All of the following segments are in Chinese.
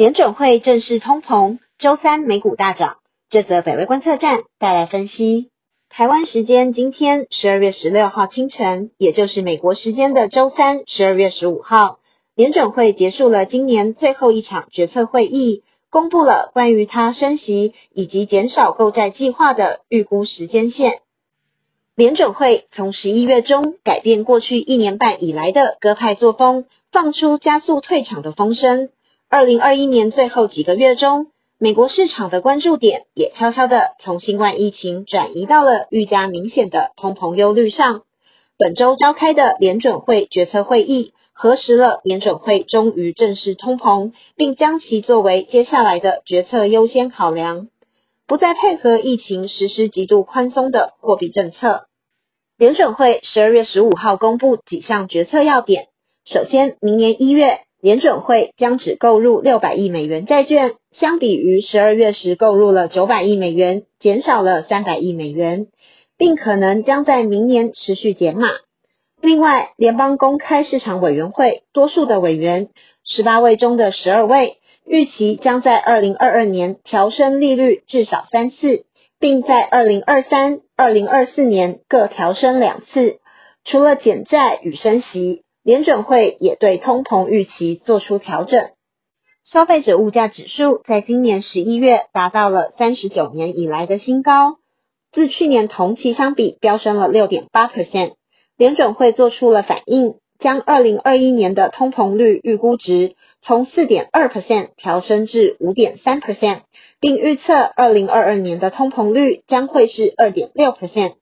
联准会正式通膨，周三美股大涨。这则北威观测站带来分析。台湾时间今天十二月十六号清晨，也就是美国时间的周三十二月十五号，联准会结束了今年最后一场决策会议，公布了关于它升息以及减少购债计划的预估时间线。联准会从十一月中改变过去一年半以来的鸽派作风，放出加速退场的风声。二零二一年最后几个月中，美国市场的关注点也悄悄地从新冠疫情转移到了愈加明显的通膨忧虑上。本周召开的联准会决策会议核实了联准会终于正式通膨，并将其作为接下来的决策优先考量，不再配合疫情实施极度宽松的货币政策。联准会十二月十五号公布几项决策要点，首先，明年一月。联准会将只购入六百亿美元债券，相比于十二月时购入了九百亿美元，减少了三百亿美元，并可能将在明年持续减码。另外，联邦公开市场委员会多数的委员，十八位中的十二位，预期将在二零二二年调升利率至少三次，并在二零二三、二零二四年各调升两次。除了减债与升息。联准会也对通膨预期做出调整。消费者物价指数在今年十一月达到了三十九年以来的新高，自去年同期相比飙升了六点八 percent。联准会做出了反应，将二零二一年的通膨率预估值从四点二 percent 调升至五点三 percent，并预测二零二二年的通膨率将会是二点六 percent。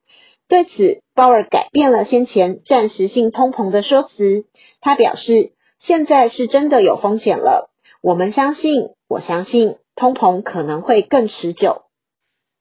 对此，鲍尔改变了先前暂时性通膨的说辞。他表示，现在是真的有风险了。我们相信，我相信通膨可能会更持久。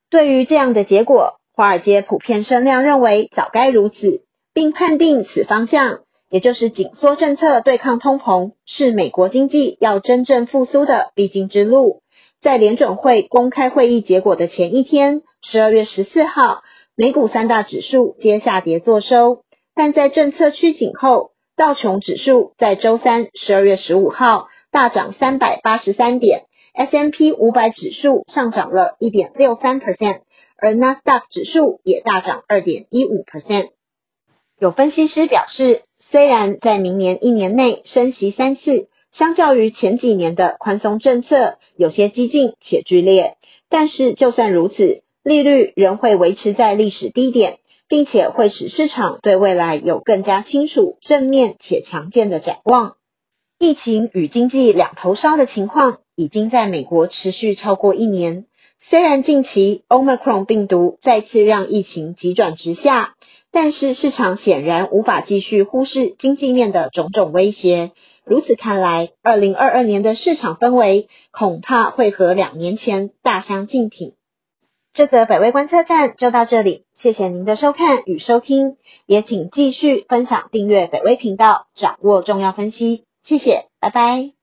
对于这样的结果，华尔街普遍声量认为早该如此，并判定此方向，也就是紧缩政策对抗通膨，是美国经济要真正复苏的必经之路。在联准会公开会议结果的前一天，十二月十四号。美股三大指数皆下跌作收，但在政策趋紧后，道琼指数在周三十二月十五号大涨三百八十三点，S M P 五百指数上涨了一点六三 percent，而纳斯达克指数也大涨二点一五 percent。有分析师表示，虽然在明年一年内升息三次，相较于前几年的宽松政策有些激进且剧烈，但是就算如此。利率仍会维持在历史低点，并且会使市场对未来有更加清楚、正面且强健的展望。疫情与经济两头烧的情况已经在美国持续超过一年。虽然近期 Omicron 病毒再次让疫情急转直下，但是市场显然无法继续忽视经济面的种种威胁。如此看来，二零二二年的市场氛围恐怕会和两年前大相径庭。这则北威观测站就到这里，谢谢您的收看与收听，也请继续分享订阅北威频道，掌握重要分析，谢谢，拜拜。